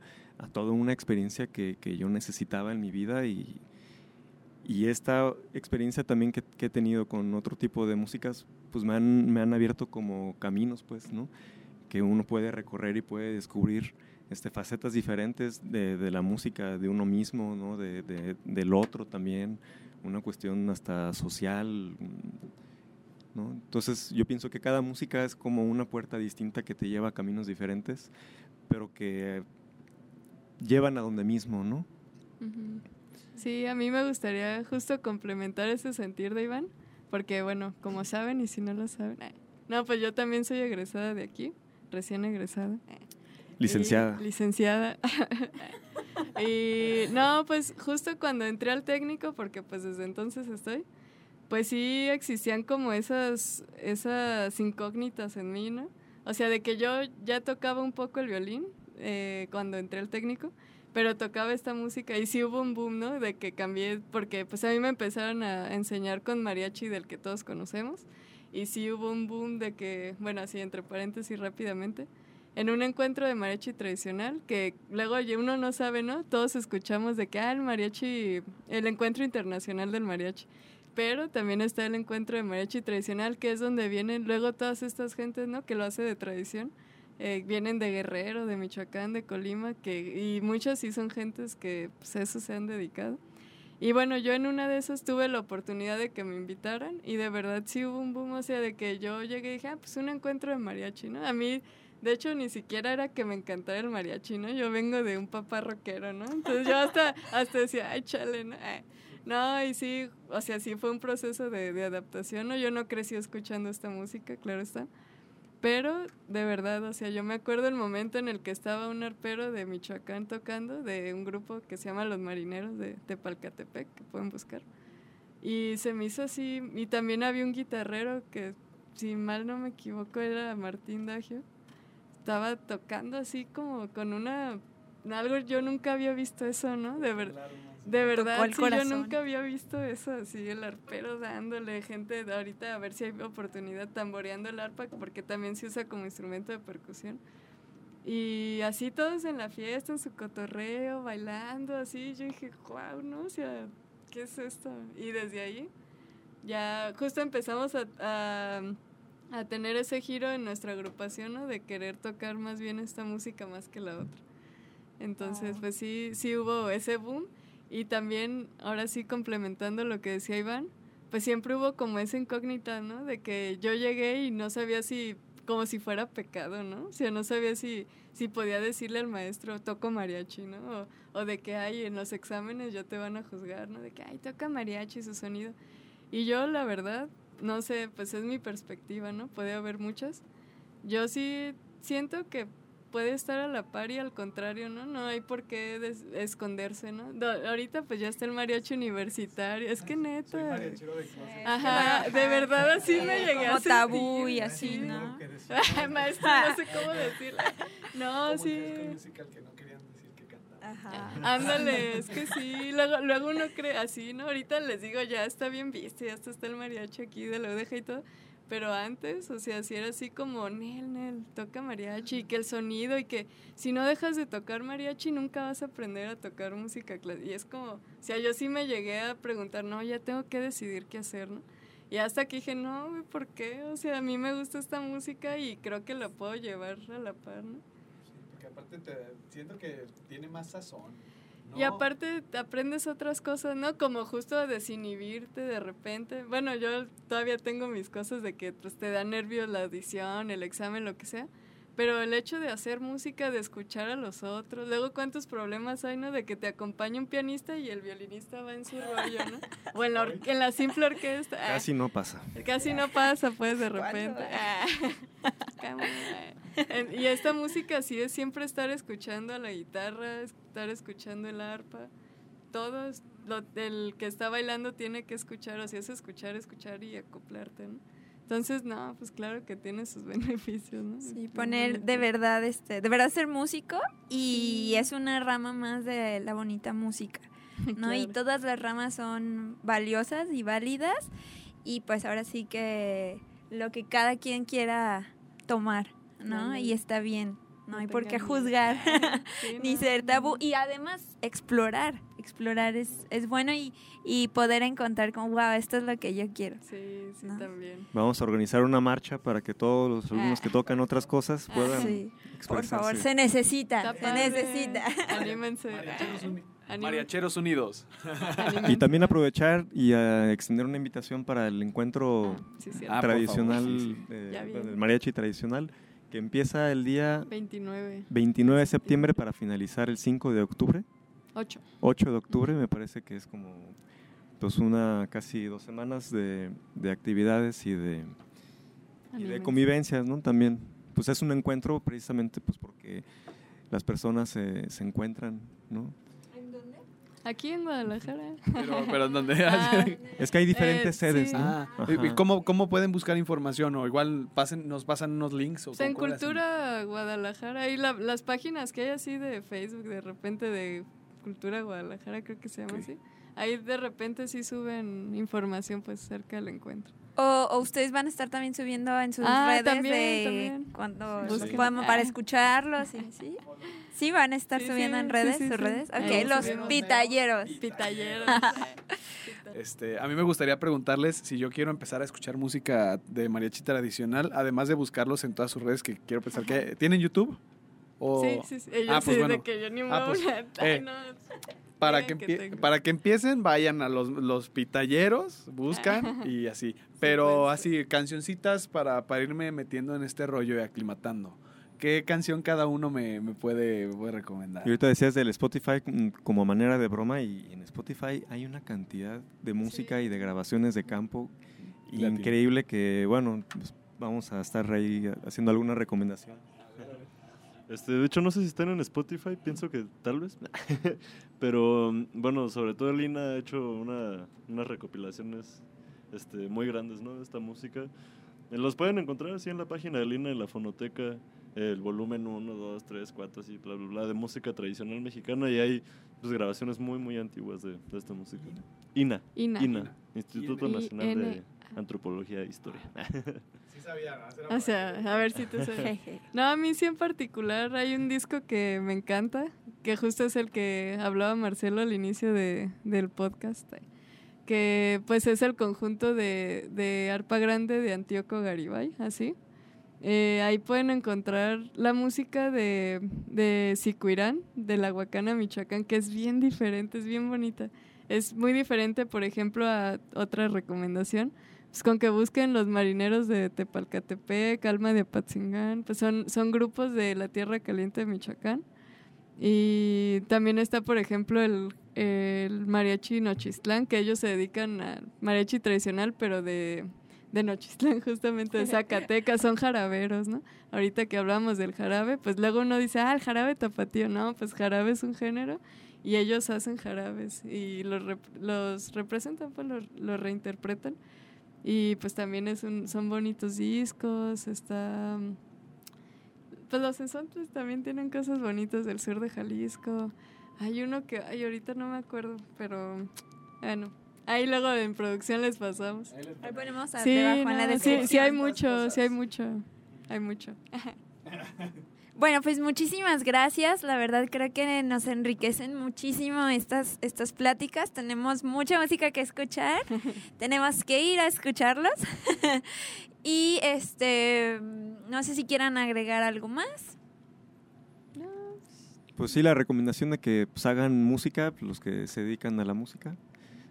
toda una experiencia que, que yo necesitaba en mi vida y, y esta experiencia también que, he tenido con otro tipo de músicas, pues me han, me han abierto como caminos, pues, ¿no? Que uno puede recorrer y puede descubrir este, facetas diferentes de, de la música, de uno mismo, ¿no? De, de, del otro también, una cuestión hasta social, ¿no? Entonces yo pienso que cada música es como una puerta distinta que te lleva a caminos diferentes, pero que llevan a donde mismo, ¿no? Sí, a mí me gustaría justo complementar ese sentir de Iván, porque bueno, como saben y si no lo saben, eh, no, pues yo también soy egresada de aquí, recién egresada. Licenciada. licenciada. y no, pues justo cuando entré al técnico, porque pues desde entonces estoy, pues sí existían como esas, esas incógnitas en mí, ¿no? O sea, de que yo ya tocaba un poco el violín eh, cuando entré al técnico, pero tocaba esta música y sí hubo un boom, ¿no? De que cambié, porque pues a mí me empezaron a enseñar con mariachi del que todos conocemos y sí hubo un boom de que, bueno, así entre paréntesis rápidamente, en un encuentro de mariachi tradicional, que luego uno no sabe, ¿no? Todos escuchamos de que, ah, el mariachi, el encuentro internacional del mariachi. Pero también está el encuentro de mariachi tradicional, que es donde vienen luego todas estas gentes, ¿no? Que lo hace de tradición. Eh, vienen de Guerrero, de Michoacán, de Colima, que, y muchas sí son gentes que pues, eso se han dedicado. Y bueno, yo en una de esas tuve la oportunidad de que me invitaran y de verdad sí hubo un boom, o sea, de que yo llegué y dije, ah, pues un encuentro de mariachi, ¿no? A mí de hecho, ni siquiera era que me encantara el mariachi, ¿no? Yo vengo de un papá rockero, ¿no? Entonces yo hasta, hasta decía, ay, chale, ¿no? No, y sí, o sea, sí fue un proceso de, de, adaptación, ¿no? Yo no crecí escuchando esta música, claro está. Pero, de verdad, o sea, yo me acuerdo el momento en el que estaba un arpero de Michoacán tocando, de un grupo que se llama Los Marineros de Tepalcatepec, que pueden buscar. Y se me hizo así, y también había un guitarrero que, si mal no me equivoco, era Martín Dagio estaba tocando así como con una algo yo nunca había visto eso, ¿no? De verdad. De verdad, sí, yo nunca había visto eso, así el arpero dándole gente ahorita a ver si hay oportunidad tamboreando el arpa, porque también se usa como instrumento de percusión. Y así todos en la fiesta, en su cotorreo, bailando, así, yo dije, wow, ¿no? O sea, ¿qué es esto? Y desde ahí ya justo empezamos a a tener ese giro en nuestra agrupación, ¿no? De querer tocar más bien esta música más que la otra. Entonces, pues sí, sí hubo ese boom. Y también, ahora sí, complementando lo que decía Iván, pues siempre hubo como esa incógnita, ¿no? De que yo llegué y no sabía si, como si fuera pecado, ¿no? O sea, no sabía si, si podía decirle al maestro, toco mariachi, ¿no? O, o de que, ay, en los exámenes ya te van a juzgar, ¿no? De que, ay, toca mariachi su sonido. Y yo, la verdad, no sé, pues es mi perspectiva, ¿no? Puede haber muchas. Yo sí siento que puede estar a la par y al contrario, ¿no? No hay por qué esconderse, ¿no? ahorita pues ya está el mariachi universitario, es que neta. Ajá, de verdad así me llegué Como tabú y así, ¿no? Maestro, no sé cómo decirlo. No, sí. Ajá. Ándale, es que sí, luego, luego uno cree así, ¿no? Ahorita les digo, ya está bien visto, ya está el mariachi aquí de la UDG y todo. Pero antes, o sea, si era así como, Nel, Nel, toca mariachi, y que el sonido, y que si no dejas de tocar mariachi, nunca vas a aprender a tocar música clásica. Y es como, o sea, yo sí me llegué a preguntar, no, ya tengo que decidir qué hacer, ¿no? Y hasta que dije, no, ¿por qué? O sea, a mí me gusta esta música y creo que la puedo llevar a la par, ¿no? aparte te, siento que tiene más sazón. Y aparte aprendes otras cosas, ¿no? Como justo a desinhibirte de repente. Bueno, yo todavía tengo mis cosas de que pues, te da nervios la audición, el examen, lo que sea. Pero el hecho de hacer música, de escuchar a los otros, luego cuántos problemas hay, ¿no? De que te acompañe un pianista y el violinista va en su rollo, ¿no? O en la, en la simple orquesta. Casi no pasa. Casi no pasa, pues, de repente. y esta música sí es siempre estar escuchando a la guitarra, estar escuchando el arpa. Todos, lo, el que está bailando tiene que escuchar, o sea, es escuchar, escuchar y acoplarte, ¿no? Entonces, no, pues claro que tiene sus beneficios, ¿no? Sí, poner de verdad, este, de verdad ser músico y es una rama más de la bonita música, ¿no? Y todas las ramas son valiosas y válidas y pues ahora sí que lo que cada quien quiera tomar, ¿no? Y está bien. No, hay por qué juzgar, ni ser tabú. Y además, explorar. Explorar es, es bueno y, y, poder encontrar como, wow, esto es lo que yo quiero. Sí, sí, también. Vamos a organizar una marcha para que todos los alumnos que ah. tocan otras cosas puedan sí. Por favor, se necesita, se necesita. Anímense. Mariacheros Unidos. y también aprovechar y uh, extender una invitación para el encuentro ah, tradicional, del mariachi tradicional que empieza el día 29. 29 de septiembre para finalizar el 5 de octubre. 8. 8 de octubre, me parece que es como pues una casi dos semanas de, de actividades y de, y de convivencias, ¿no? También, pues es un encuentro precisamente pues porque las personas se, se encuentran, ¿no? Aquí en Guadalajara. Pero, pero ¿en dónde? Ah, Es que hay diferentes Eh, sedes, sí. ¿no? Ah. ¿y ¿cómo, ¿Cómo pueden buscar información? O igual pasen, nos pasan unos links. O pues en? Cultura Guadalajara, y la- las páginas que hay así de Facebook, de repente de Cultura Guadalajara, creo que se llama así. Ahí de repente sí suben información pues cerca del encuentro. O, o ustedes van a estar también subiendo en sus Ah, redes también, de también. cuando podamos para Ah. escucharlos. ¿sí? ¿Sí? Sí, van a estar Sí, subiendo sí, en redes, sí, sus sí. redes. Ok, los pitalleros. Pitalleros. Este, a mí me gustaría preguntarles si yo quiero empezar a escuchar música de mariachi tradicional, además de buscarlos en todas sus redes, que quiero pensar que tienen YouTube. O Sí, sí, sí. Ellos Ah, pues sí, bueno. de que yo ni Ah, pues, eh, para que, que para que empiecen, vayan a los, los pitalleros, buscan y así. Pero así, cancioncitas para, para irme metiendo en este rollo y aclimatando. ¿Qué canción cada uno me, me puede, me puede recomendar? Y ahorita decías del Spotify como manera de broma y en Spotify hay una cantidad de música y de grabaciones de campo Latino. increíble que, bueno, pues, vamos a estar ahí haciendo alguna recomendación. Este, de hecho, no sé si están en Spotify, pienso que tal vez. Pero mm, bueno, sobre todo Lina ha hecho una, unas recopilaciones este, muy grandes ¿no? de esta música. Eh, Los pueden encontrar así en la página de Lina, en la fonoteca, el volumen 1, 2, 3, 4, así, bla, bla, bla, de música tradicional mexicana. Y hay pues, grabaciones muy, muy antiguas de, de esta música. INA, Ina. INA, Instituto Ina. Nacional de I-N. Antropología e Historia. Sí sabía, O sea, a ver si te suena. No, a mí sí en particular hay un disco que me encanta, que justo es el que hablaba Marcelo al inicio de, del podcast, que pues es el conjunto de, de arpa grande de Antíoco Garibay, así. Eh, ahí pueden encontrar la música de, de Sicuirán, de la Huacana, Michoacán, que es bien diferente, es bien bonita. Es muy diferente, por ejemplo, a otra recomendación, pues con que busquen los marineros de Tepalcatepec, Alma de Apatzingán, pues son, son grupos de la Tierra Caliente de Michoacán. Y también está, por ejemplo, el, el mariachi Nochistlán, que ellos se dedican al mariachi tradicional, pero de, de Nochistlán, justamente de Zacatecas, son jaraberos, ¿no? Ahorita que hablamos del jarabe, pues luego uno dice, ah, el jarabe tapatío, no, pues jarabe es un género y ellos hacen jarabes y los, rep- los representan, pues los, los reinterpretan. Y pues también es un, son bonitos discos, está... Pues los ensontles también tienen cosas bonitas del sur de Jalisco. Hay uno que, ay, ahorita no me acuerdo, pero bueno, ahí luego en producción les pasamos. Ahí ponemos a- Sí, debajo en la no, sí, descripción. sí hay mucho, sí hay mucho, hay mucho. Bueno, pues muchísimas gracias. La verdad creo que nos enriquecen muchísimo estas, estas pláticas. Tenemos mucha música que escuchar. Tenemos que ir a escucharlos. y este, no sé si quieran agregar algo más. Pues sí, la recomendación de que pues, hagan música, pues, los que se dedican a la música.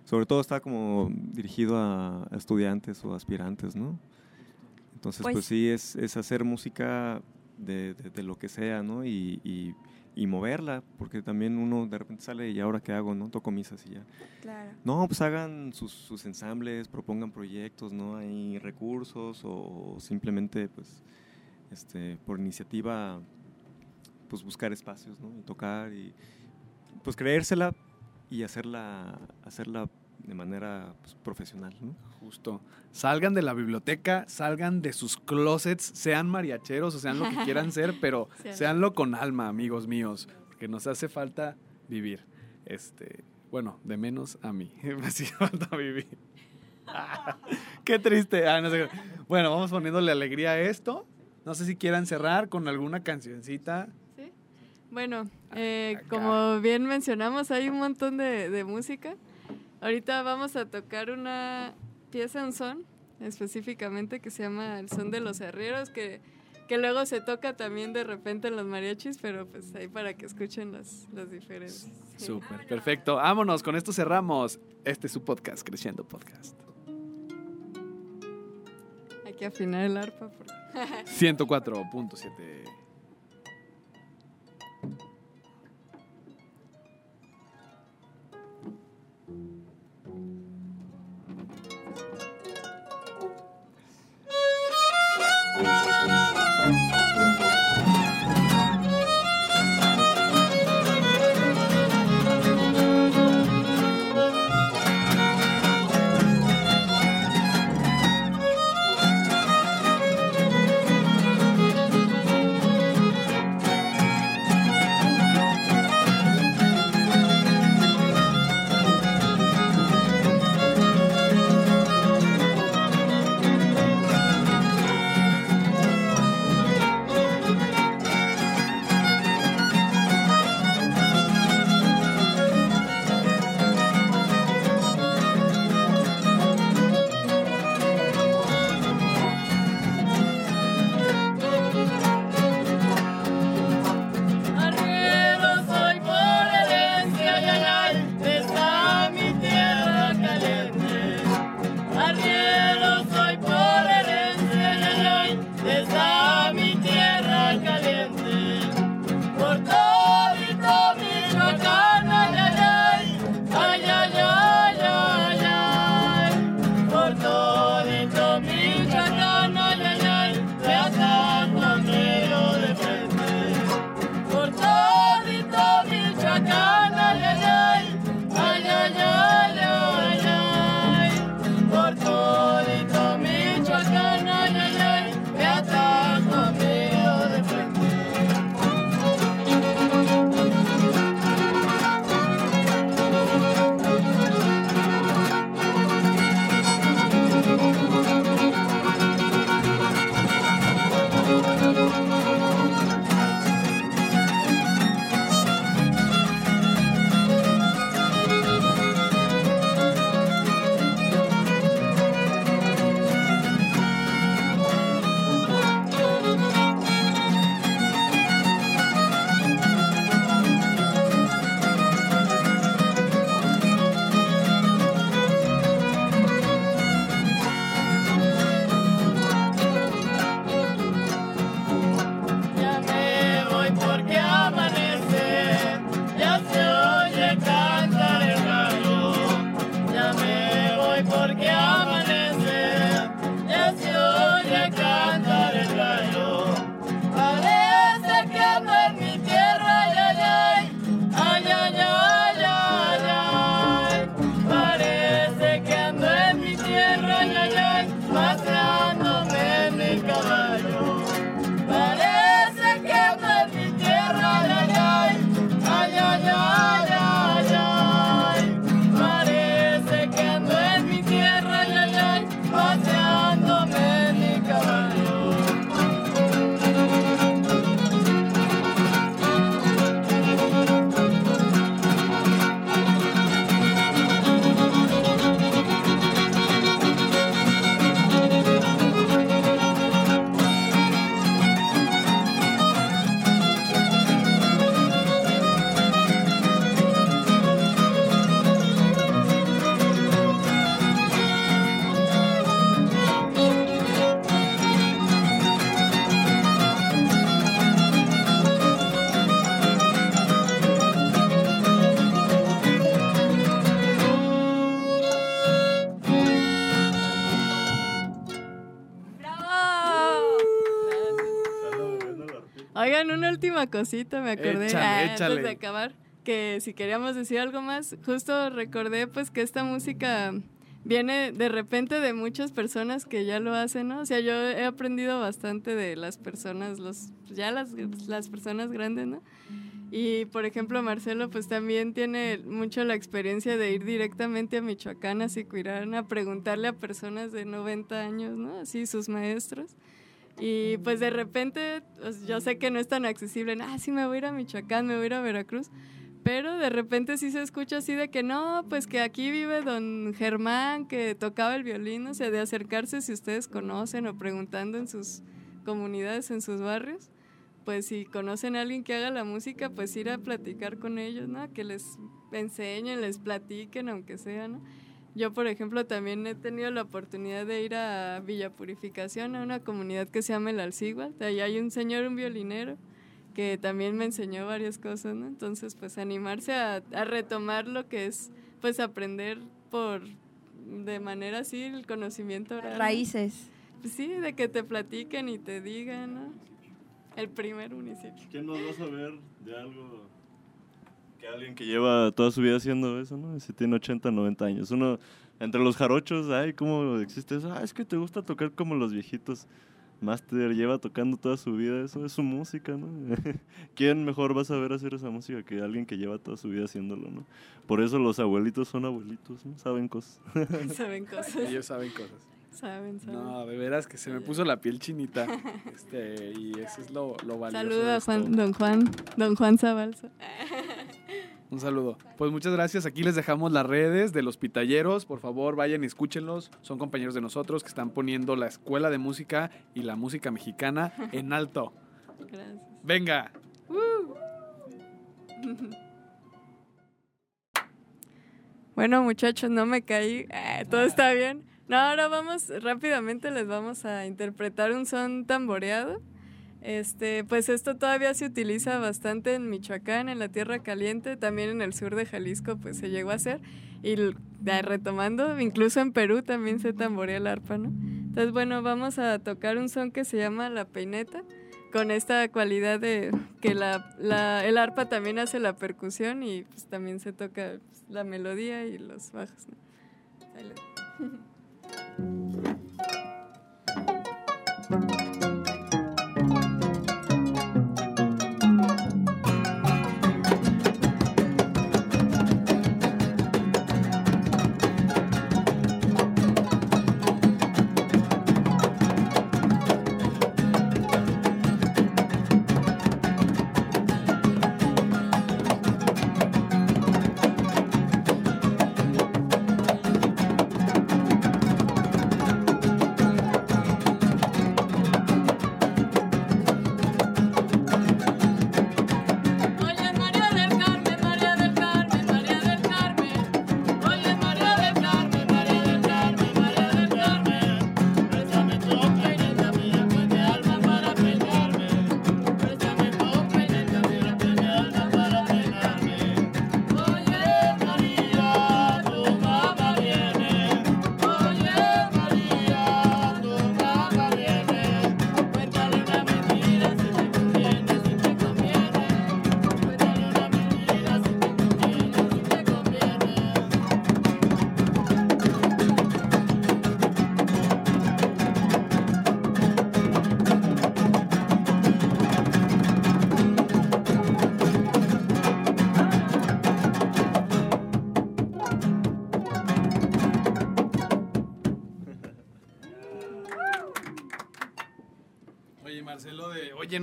Sobre todo está como dirigido a, a estudiantes o aspirantes, ¿no? Entonces, pues, Pues- sí, es, es hacer música de, de- de lo que sea, ¿no? Y, y- y moverla, porque también uno de repente sale y ahora qué hago, ¿no? Toco misas y ya. Claro. No, pues hagan sus, sus ensambles, propongan proyectos, ¿no? Hay recursos o simplemente, pues, este, por iniciativa, pues buscar espacios, ¿no? Y tocar y, pues, creérsela y hacerla, hacerla de manera pues, profesional, ¿no? Justo. Salgan de la biblioteca, salgan de sus closets, sean mariacheros o sean lo que quieran ser, pero Sean. seanlo con alma, amigos míos, porque nos hace falta vivir. Este, bueno, de menos a mí. Me hace falta vivir. Qué triste. Ah, no sé. Bueno, vamos poniéndole alegría a esto. No sé si quieran cerrar con alguna cancioncita. ¿Sí? Bueno, eh, como bien mencionamos, hay un montón de, de música. Ahorita vamos a tocar una pieza, un son, específicamente, que se llama El Son de los Herreros, que, que luego se toca también de repente en los mariachis, pero pues ahí para que escuchen las, las diferencias. Sí. Súper, perfecto. Vámonos, con esto cerramos. Este es su podcast, Creciendo Podcast. Hay que afinar el arpa. porque- 104.7. última cosita me acordé Échale, ah, antes échale. de acabar, que si queríamos decir algo más, justo recordé pues que esta música viene de repente de muchas personas que ya lo hacen, ¿no? O sea, yo he aprendido bastante de las personas, los ya las, las personas grandes, ¿no? Y por ejemplo, Marcelo pues también tiene mucho la experiencia de ir directamente a Michoacán, a Sicuirán, a preguntarle a personas de 90 años, ¿no? Así sus maestros. Y pues de repente, pues, yo sé que no es tan accesible, ah, sí me voy a ir a Michoacán, me voy a ir a Veracruz, pero de repente sí se escucha así de que no, pues que aquí vive don Germán que tocaba el violín, o sea, de acercarse si ustedes conocen o preguntando en sus comunidades, en sus barrios, pues si conocen a alguien que haga la música, pues ir a platicar con ellos, ¿no? Que les enseñen, les platiquen, aunque sea, ¿no? Yo, por ejemplo, también he tenido la oportunidad de ir a Villa Purificación, a una comunidad que se llama El Alcigual. Ahí hay un señor, un violinero, que también me enseñó varias cosas, ¿no? Entonces, pues animarse a, a retomar lo que es, pues aprender por, de manera así, el conocimiento oral. ¿no? Raíces. Pues sí, de que te platiquen y te digan, ¿no? El primer municipio. ¿Quién nos va a saber de algo que alguien que lleva toda su vida haciendo eso, ¿no? Si tiene 80, 90 años. Uno, entre los jarochos, ay, ¿cómo existe eso? Ah, es que te gusta tocar como los viejitos. Master lleva tocando toda su vida, eso es su música, ¿no? ¿Quién mejor va a saber hacer esa música que alguien que lleva toda su vida haciéndolo, ¿no? Por eso los abuelitos son abuelitos, ¿no? Saben cosas. Saben cosas. Ellos saben cosas. Saben, saben. No, de veras que se me puso la piel chinita. Este, y eso es lo, lo valioso. Saludo de a. Juan, don Juan, don Juan Zabalza. Un saludo. Pues muchas gracias. Aquí les dejamos las redes de los pitalleros. Por favor, vayan y escúchenlos. Son compañeros de nosotros que están poniendo la escuela de música y la música mexicana en alto. Gracias. Venga. Bueno, muchachos, no me caí. Eh, Todo está bien. No, ahora vamos, rápidamente les vamos a interpretar un son tamboreado. Este, pues esto todavía se utiliza bastante en Michoacán, en la Tierra Caliente, también en el sur de Jalisco, pues se llegó a hacer. Y retomando, incluso en Perú también se tamborea el arpa, ¿no? Entonces, bueno, vamos a tocar un son que se llama la peineta, con esta cualidad de que la, la- el arpa también hace la percusión y pues también se toca pues, la melodía y los bajos, ¿no? Ahí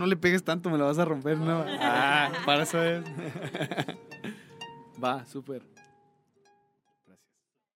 no le pegues tanto, me lo vas a romper, ¿no? Ah, para eso es. Va, súper.